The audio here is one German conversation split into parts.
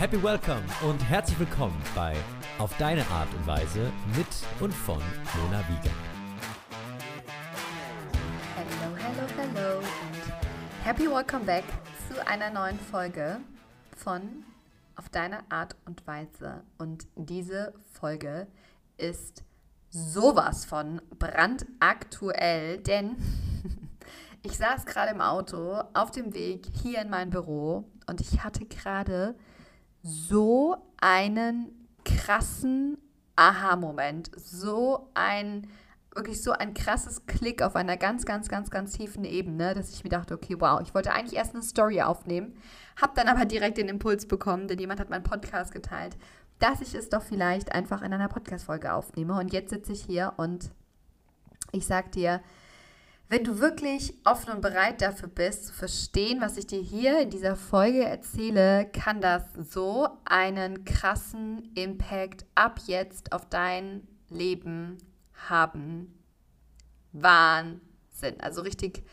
Happy Welcome und herzlich willkommen bei Auf deine Art und Weise mit und von Mona Wieger. Hello, hello, hello und happy welcome back zu einer neuen Folge von Auf deine Art und Weise. Und diese Folge ist sowas von brandaktuell, denn ich saß gerade im Auto auf dem Weg hier in mein Büro und ich hatte gerade so einen krassen Aha-Moment, so ein wirklich so ein krasses Klick auf einer ganz, ganz, ganz, ganz tiefen Ebene, dass ich mir dachte, okay, wow, ich wollte eigentlich erst eine Story aufnehmen, habe dann aber direkt den Impuls bekommen, denn jemand hat meinen Podcast geteilt, dass ich es doch vielleicht einfach in einer Podcast-Folge aufnehme. Und jetzt sitze ich hier und ich sag dir, wenn du wirklich offen und bereit dafür bist, zu verstehen, was ich dir hier in dieser Folge erzähle, kann das so einen krassen Impact ab jetzt auf dein Leben haben. Wahnsinn. Also richtig,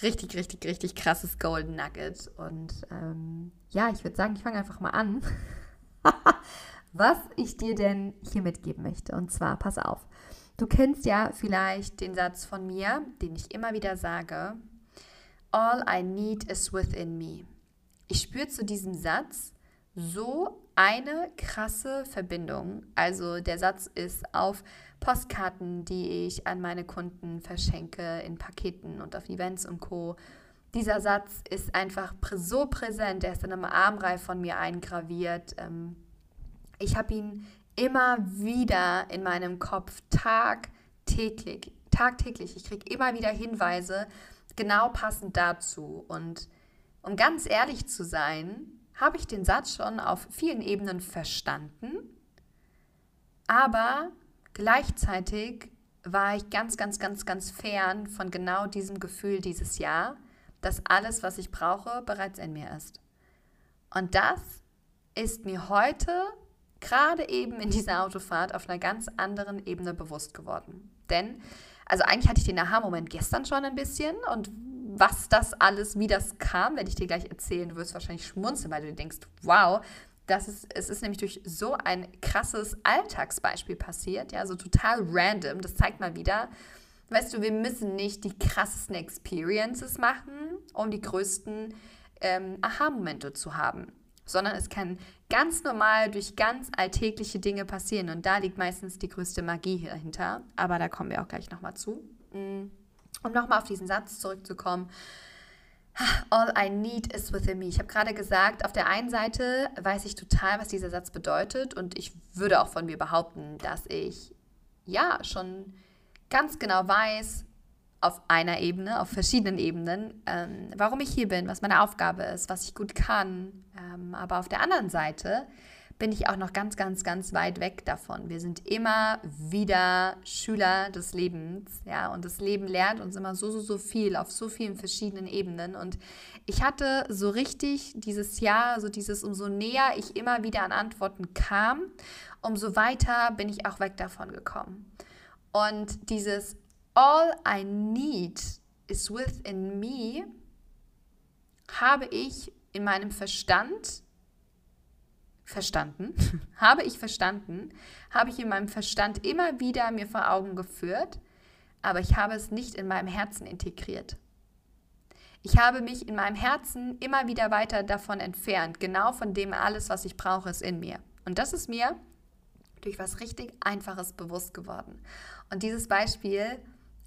richtig, richtig, richtig krasses Golden Nugget. Und ähm, ja, ich würde sagen, ich fange einfach mal an, was ich dir denn hier mitgeben möchte. Und zwar, pass auf. Du kennst ja vielleicht den Satz von mir, den ich immer wieder sage. All I need is within me. Ich spüre zu diesem Satz so eine krasse Verbindung. Also der Satz ist auf Postkarten, die ich an meine Kunden verschenke, in Paketen und auf Events und Co. Dieser Satz ist einfach so präsent, er ist in einem Armreif von mir eingraviert. Ähm, ich habe ihn immer wieder in meinem Kopf tagtäglich, tagtäglich. Ich kriege immer wieder Hinweise, genau passend dazu. Und um ganz ehrlich zu sein, habe ich den Satz schon auf vielen Ebenen verstanden, aber gleichzeitig war ich ganz, ganz, ganz, ganz fern von genau diesem Gefühl dieses Jahr, dass alles, was ich brauche, bereits in mir ist. Und das ist mir heute gerade eben in dieser Autofahrt auf einer ganz anderen Ebene bewusst geworden. Denn, also eigentlich hatte ich den Aha-Moment gestern schon ein bisschen und was das alles, wie das kam, werde ich dir gleich erzählen. Du wirst wahrscheinlich schmunzeln, weil du denkst, wow, das ist, es ist nämlich durch so ein krasses Alltagsbeispiel passiert, ja, so total random. Das zeigt mal wieder, weißt du, wir müssen nicht die krassesten Experiences machen, um die größten ähm, Aha-Momente zu haben sondern es kann ganz normal durch ganz alltägliche Dinge passieren. Und da liegt meistens die größte Magie dahinter. Aber da kommen wir auch gleich nochmal zu. Mm. Um nochmal auf diesen Satz zurückzukommen. All I need is within me. Ich habe gerade gesagt, auf der einen Seite weiß ich total, was dieser Satz bedeutet. Und ich würde auch von mir behaupten, dass ich ja schon ganz genau weiß, auf einer Ebene, auf verschiedenen Ebenen, ähm, warum ich hier bin, was meine Aufgabe ist, was ich gut kann. Ähm, aber auf der anderen Seite bin ich auch noch ganz, ganz, ganz weit weg davon. Wir sind immer wieder Schüler des Lebens, ja, und das Leben lernt uns immer so, so, so viel auf so vielen verschiedenen Ebenen. Und ich hatte so richtig dieses Jahr, so dieses, umso näher ich immer wieder an Antworten kam, umso weiter bin ich auch weg davon gekommen. Und dieses All I need is within me, habe ich in meinem Verstand verstanden, habe ich verstanden, habe ich in meinem Verstand immer wieder mir vor Augen geführt, aber ich habe es nicht in meinem Herzen integriert. Ich habe mich in meinem Herzen immer wieder weiter davon entfernt, genau von dem alles, was ich brauche, ist in mir. Und das ist mir durch was richtig Einfaches bewusst geworden. Und dieses Beispiel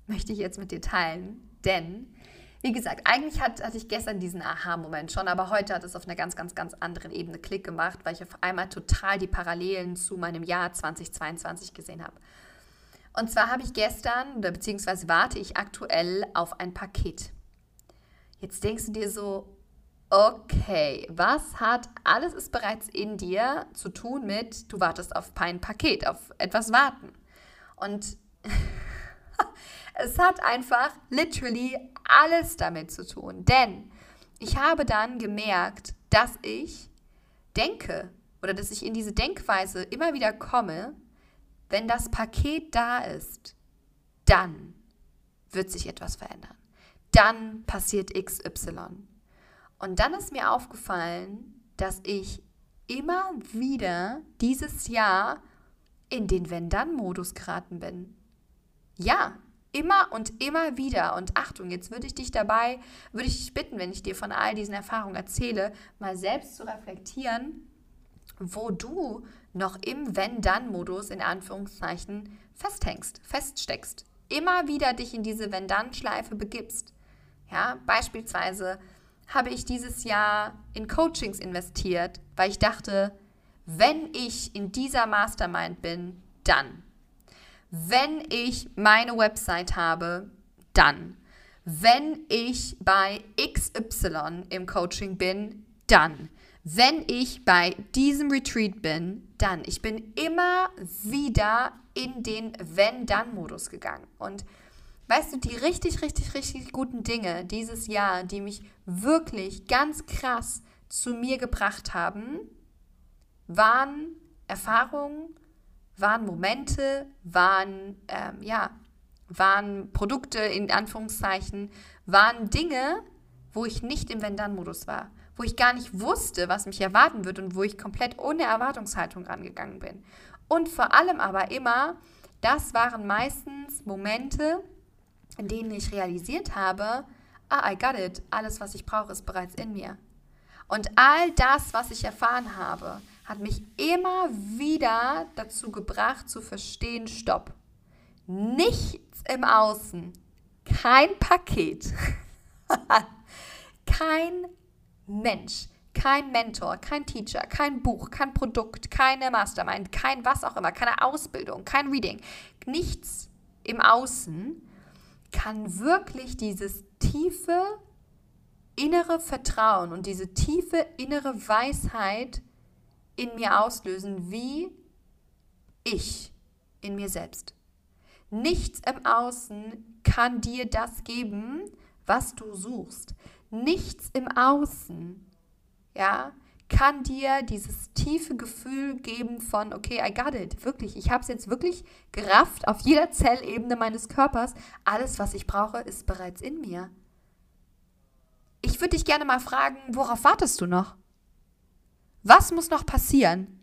möchte ich jetzt mit dir teilen, denn wie gesagt, eigentlich hat, hatte ich gestern diesen Aha-Moment schon, aber heute hat es auf einer ganz, ganz, ganz anderen Ebene Klick gemacht, weil ich auf einmal total die Parallelen zu meinem Jahr 2022 gesehen habe. Und zwar habe ich gestern, oder beziehungsweise warte ich aktuell auf ein Paket. Jetzt denkst du dir so, okay, was hat alles ist bereits in dir zu tun mit, du wartest auf ein Paket, auf etwas warten. Und Es hat einfach literally alles damit zu tun. Denn ich habe dann gemerkt, dass ich denke oder dass ich in diese Denkweise immer wieder komme, wenn das Paket da ist, dann wird sich etwas verändern. Dann passiert XY. Und dann ist mir aufgefallen, dass ich immer wieder dieses Jahr in den Wenn-Dann-Modus geraten bin. Ja, immer und immer wieder. Und Achtung, jetzt würde ich dich dabei, würde ich dich bitten, wenn ich dir von all diesen Erfahrungen erzähle, mal selbst zu reflektieren, wo du noch im Wenn-Dann-Modus in Anführungszeichen festhängst, feststeckst. Immer wieder dich in diese Wenn-Dann-Schleife begibst. Ja, beispielsweise habe ich dieses Jahr in Coachings investiert, weil ich dachte, wenn ich in dieser Mastermind bin, dann. Wenn ich meine Website habe, dann. Wenn ich bei XY im Coaching bin, dann. Wenn ich bei diesem Retreat bin, dann. Ich bin immer wieder in den Wenn-Dann-Modus gegangen. Und weißt du, die richtig, richtig, richtig guten Dinge dieses Jahr, die mich wirklich ganz krass zu mir gebracht haben, waren Erfahrungen, waren Momente, waren, ähm, ja, waren Produkte in Anführungszeichen, waren Dinge, wo ich nicht im Wenn-Dann-Modus war, wo ich gar nicht wusste, was mich erwarten wird und wo ich komplett ohne Erwartungshaltung rangegangen bin. Und vor allem aber immer, das waren meistens Momente, in denen ich realisiert habe, ah, I got it, alles, was ich brauche, ist bereits in mir. Und all das, was ich erfahren habe, hat mich immer wieder dazu gebracht zu verstehen, stopp. Nichts im Außen, kein Paket, kein Mensch, kein Mentor, kein Teacher, kein Buch, kein Produkt, keine Mastermind, kein was auch immer, keine Ausbildung, kein Reading, nichts im Außen kann wirklich dieses tiefe innere Vertrauen und diese tiefe innere Weisheit in mir auslösen, wie ich in mir selbst. Nichts im Außen kann dir das geben, was du suchst. Nichts im Außen, ja, kann dir dieses tiefe Gefühl geben von, okay, I got it, wirklich, ich habe es jetzt wirklich gerafft auf jeder Zellebene meines Körpers. Alles, was ich brauche, ist bereits in mir. Ich würde dich gerne mal fragen, worauf wartest du noch? Was muss noch passieren?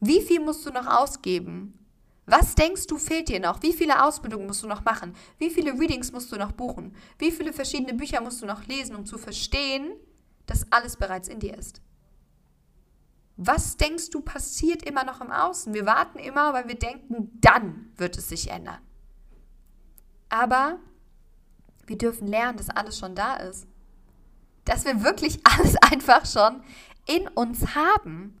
Wie viel musst du noch ausgeben? Was denkst du fehlt dir noch? Wie viele Ausbildungen musst du noch machen? Wie viele Readings musst du noch buchen? Wie viele verschiedene Bücher musst du noch lesen, um zu verstehen, dass alles bereits in dir ist? Was denkst du passiert immer noch im Außen? Wir warten immer, weil wir denken, dann wird es sich ändern. Aber wir dürfen lernen, dass alles schon da ist. Dass wir wirklich alles einfach schon in uns haben.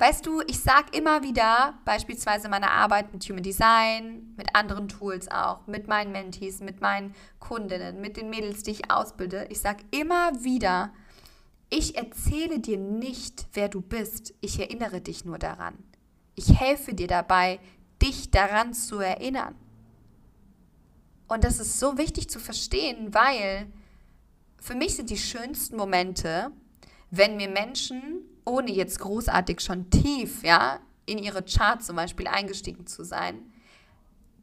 Weißt du, ich sage immer wieder, beispielsweise meine Arbeit mit Human Design, mit anderen Tools auch, mit meinen Mentees, mit meinen Kundinnen, mit den Mädels, die ich ausbilde, ich sage immer wieder, ich erzähle dir nicht, wer du bist, ich erinnere dich nur daran. Ich helfe dir dabei, dich daran zu erinnern. Und das ist so wichtig zu verstehen, weil für mich sind die schönsten Momente, wenn mir Menschen, ohne jetzt großartig schon tief ja, in ihre Charts zum Beispiel eingestiegen zu sein,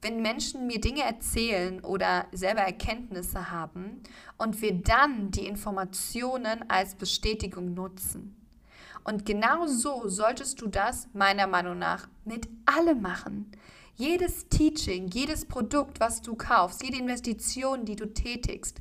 wenn Menschen mir Dinge erzählen oder selber Erkenntnisse haben und wir dann die Informationen als Bestätigung nutzen. Und genau so solltest du das meiner Meinung nach mit allem machen. Jedes Teaching, jedes Produkt, was du kaufst, jede Investition, die du tätigst,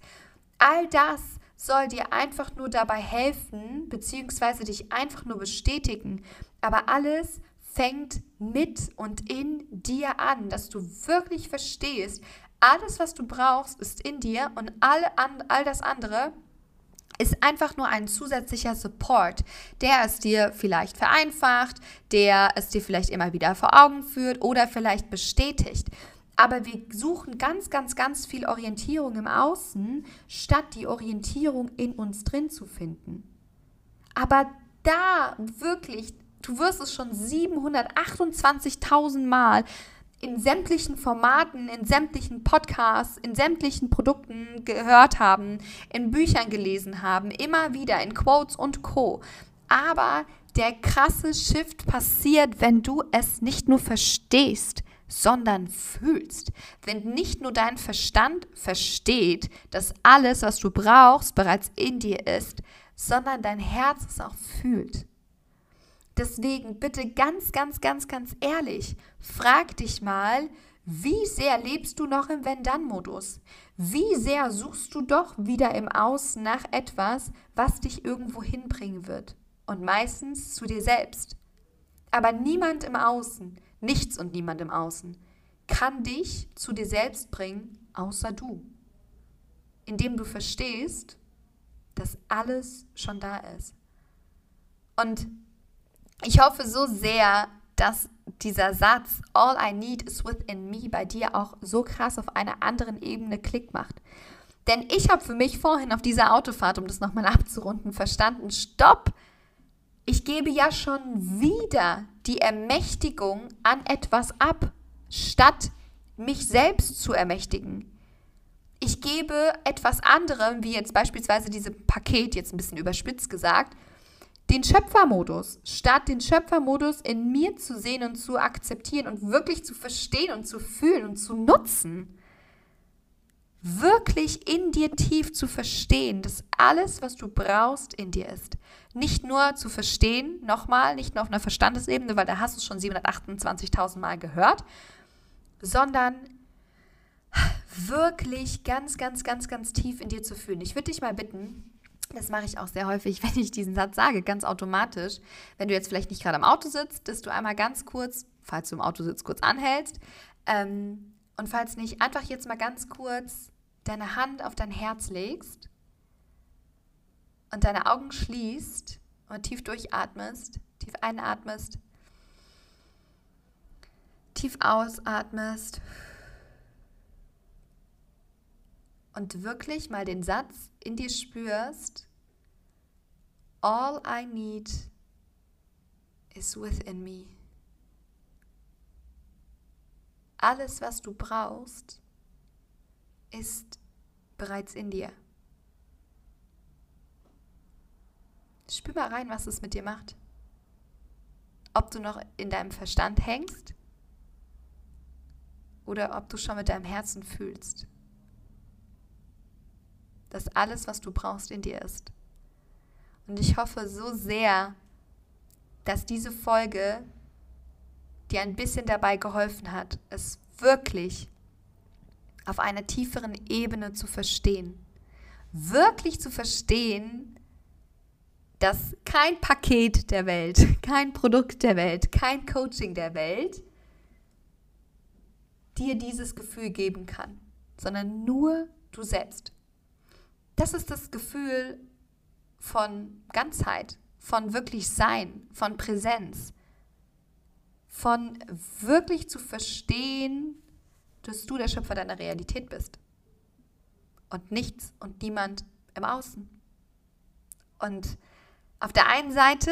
all das soll dir einfach nur dabei helfen, beziehungsweise dich einfach nur bestätigen. Aber alles fängt mit und in dir an, dass du wirklich verstehst, alles, was du brauchst, ist in dir und all, all das andere ist einfach nur ein zusätzlicher Support, der es dir vielleicht vereinfacht, der es dir vielleicht immer wieder vor Augen führt oder vielleicht bestätigt. Aber wir suchen ganz, ganz, ganz viel Orientierung im Außen, statt die Orientierung in uns drin zu finden. Aber da wirklich Du wirst es schon 728.000 Mal in sämtlichen Formaten, in sämtlichen Podcasts, in sämtlichen Produkten gehört haben, in Büchern gelesen haben, immer wieder in Quotes und Co. Aber der krasse Shift passiert, wenn du es nicht nur verstehst, sondern fühlst. Wenn nicht nur dein Verstand versteht, dass alles, was du brauchst, bereits in dir ist, sondern dein Herz es auch fühlt. Deswegen bitte ganz, ganz, ganz, ganz ehrlich, frag dich mal, wie sehr lebst du noch im Wenn-Dann-Modus? Wie sehr suchst du doch wieder im Außen nach etwas, was dich irgendwo hinbringen wird? Und meistens zu dir selbst. Aber niemand im Außen, nichts und niemand im Außen, kann dich zu dir selbst bringen, außer du. Indem du verstehst, dass alles schon da ist. Und ich hoffe so sehr, dass dieser Satz All I need is within me bei dir auch so krass auf einer anderen Ebene Klick macht. Denn ich habe für mich vorhin auf dieser Autofahrt, um das nochmal abzurunden, verstanden, stopp, ich gebe ja schon wieder die Ermächtigung an etwas ab, statt mich selbst zu ermächtigen. Ich gebe etwas anderem, wie jetzt beispielsweise diesem Paket, jetzt ein bisschen überspitzt gesagt, den Schöpfermodus, statt den Schöpfermodus in mir zu sehen und zu akzeptieren und wirklich zu verstehen und zu fühlen und zu nutzen. Wirklich in dir tief zu verstehen, dass alles, was du brauchst, in dir ist. Nicht nur zu verstehen, nochmal, nicht nur auf einer Verstandesebene, weil da hast du es schon 728.000 Mal gehört, sondern wirklich ganz, ganz, ganz, ganz tief in dir zu fühlen. Ich würde dich mal bitten, das mache ich auch sehr häufig, wenn ich diesen Satz sage, ganz automatisch. Wenn du jetzt vielleicht nicht gerade am Auto sitzt, dass du einmal ganz kurz, falls du im Auto sitzt, kurz anhältst. Ähm, und falls nicht, einfach jetzt mal ganz kurz deine Hand auf dein Herz legst und deine Augen schließt und tief durchatmest, tief einatmest, tief ausatmest und wirklich mal den Satz in dir spürst, All I need is within me. Alles, was du brauchst, ist bereits in dir. Spür mal rein, was es mit dir macht. Ob du noch in deinem Verstand hängst oder ob du schon mit deinem Herzen fühlst dass alles, was du brauchst, in dir ist. Und ich hoffe so sehr, dass diese Folge dir ein bisschen dabei geholfen hat, es wirklich auf einer tieferen Ebene zu verstehen. Wirklich zu verstehen, dass kein Paket der Welt, kein Produkt der Welt, kein Coaching der Welt dir dieses Gefühl geben kann, sondern nur du selbst. Das ist das Gefühl von Ganzheit, von wirklich Sein, von Präsenz, von wirklich zu verstehen, dass du der Schöpfer deiner Realität bist und nichts und niemand im Außen. Und auf der einen Seite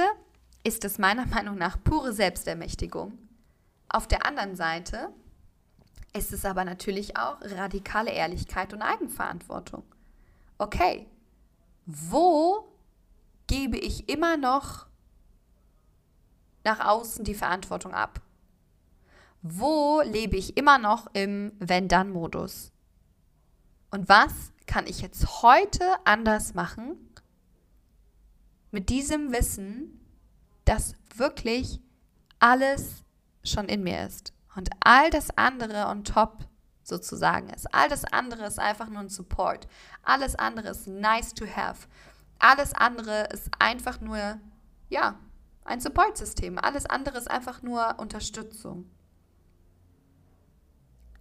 ist es meiner Meinung nach pure Selbstermächtigung. Auf der anderen Seite ist es aber natürlich auch radikale Ehrlichkeit und Eigenverantwortung okay, wo gebe ich immer noch nach außen die Verantwortung ab? Wo lebe ich immer noch im Wenn-Dann-Modus? Und was kann ich jetzt heute anders machen mit diesem Wissen, dass wirklich alles schon in mir ist und all das andere on top sozusagen ist. All das andere ist einfach nur ein Support. Alles andere ist nice to have. Alles andere ist einfach nur, ja, ein Support-System. Alles andere ist einfach nur Unterstützung.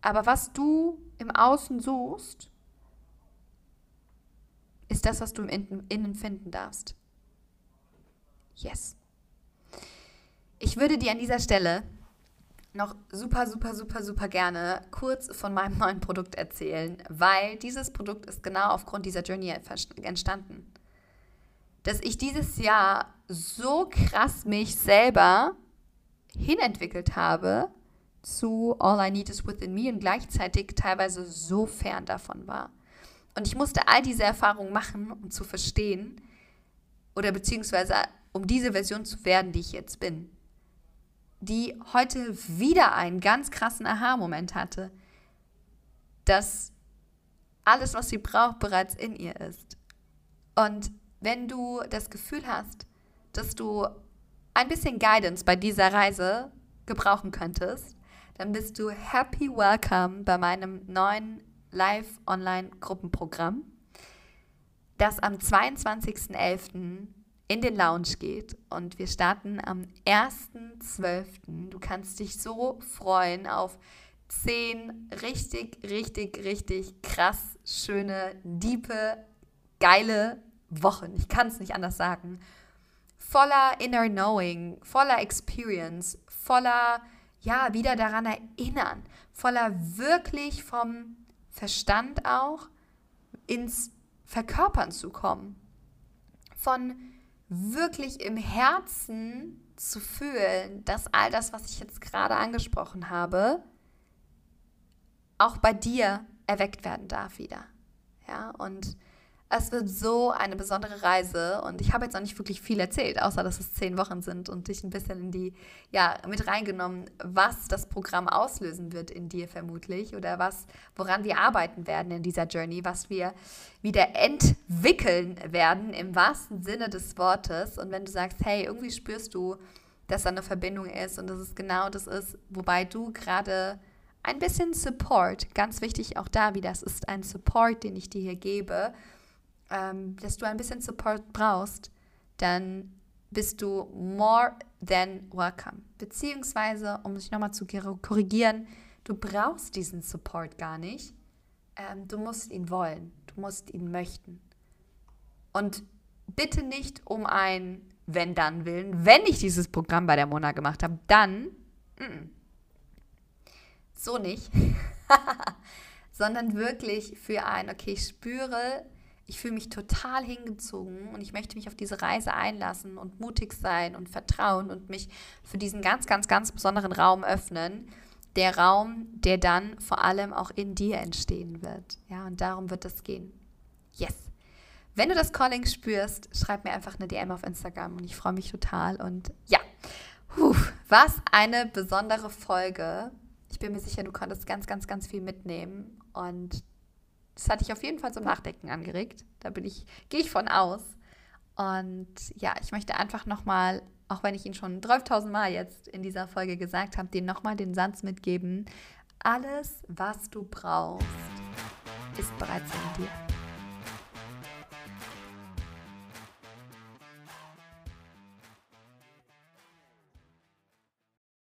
Aber was du im Außen suchst, ist das, was du im Innen finden darfst. Yes. Ich würde dir an dieser Stelle noch super, super, super, super gerne kurz von meinem neuen Produkt erzählen, weil dieses Produkt ist genau aufgrund dieser Journey entstanden. Dass ich dieses Jahr so krass mich selber hinentwickelt habe zu All I Need is Within Me und gleichzeitig teilweise so fern davon war. Und ich musste all diese Erfahrungen machen, um zu verstehen oder beziehungsweise um diese Version zu werden, die ich jetzt bin die heute wieder einen ganz krassen Aha-Moment hatte, dass alles, was sie braucht, bereits in ihr ist. Und wenn du das Gefühl hast, dass du ein bisschen Guidance bei dieser Reise gebrauchen könntest, dann bist du happy welcome bei meinem neuen Live-Online-Gruppenprogramm, das am 22.11. in den Lounge geht und wir starten am 1.12. Du kannst dich so freuen auf zehn richtig, richtig, richtig krass schöne, diepe, geile Wochen. Ich kann es nicht anders sagen. Voller Inner Knowing, voller Experience, voller, ja, wieder daran erinnern, voller wirklich vom Verstand auch ins Verkörpern zu kommen. Von wirklich im Herzen zu fühlen, dass all das, was ich jetzt gerade angesprochen habe, auch bei dir erweckt werden darf wieder. Ja, und es wird so eine besondere Reise und ich habe jetzt noch nicht wirklich viel erzählt, außer dass es zehn Wochen sind und dich ein bisschen in die, ja, mit reingenommen, was das Programm auslösen wird in dir vermutlich oder was, woran wir arbeiten werden in dieser Journey, was wir wieder entwickeln werden im wahrsten Sinne des Wortes. Und wenn du sagst, hey, irgendwie spürst du, dass da eine Verbindung ist und dass es genau das ist, wobei du gerade ein bisschen Support, ganz wichtig auch da wieder, es ist ein Support, den ich dir hier gebe, ähm, dass du ein bisschen Support brauchst, dann bist du more than welcome. Beziehungsweise, um sich nochmal zu korrigieren, du brauchst diesen Support gar nicht. Ähm, du musst ihn wollen, du musst ihn möchten. Und bitte nicht um ein Wenn-Dann willen. Wenn ich dieses Programm bei der Mona gemacht habe, dann -mm, so nicht, sondern wirklich für ein, okay, ich spüre, ich fühle mich total hingezogen und ich möchte mich auf diese Reise einlassen und mutig sein und vertrauen und mich für diesen ganz, ganz, ganz besonderen Raum öffnen. Der Raum, der dann vor allem auch in dir entstehen wird. Ja, und darum wird es gehen. Yes. Wenn du das Calling spürst, schreib mir einfach eine DM auf Instagram und ich freue mich total. Und ja, Puh, was eine besondere Folge. Ich bin mir sicher, du konntest ganz, ganz, ganz viel mitnehmen. Und das hat dich auf jeden Fall zum Nachdenken angeregt. Da bin ich, gehe ich von aus. Und ja, ich möchte einfach nochmal, auch wenn ich ihn schon 12.000 Mal jetzt in dieser Folge gesagt habe, dir nochmal den Satz mitgeben. Alles, was du brauchst, ist bereits in dir.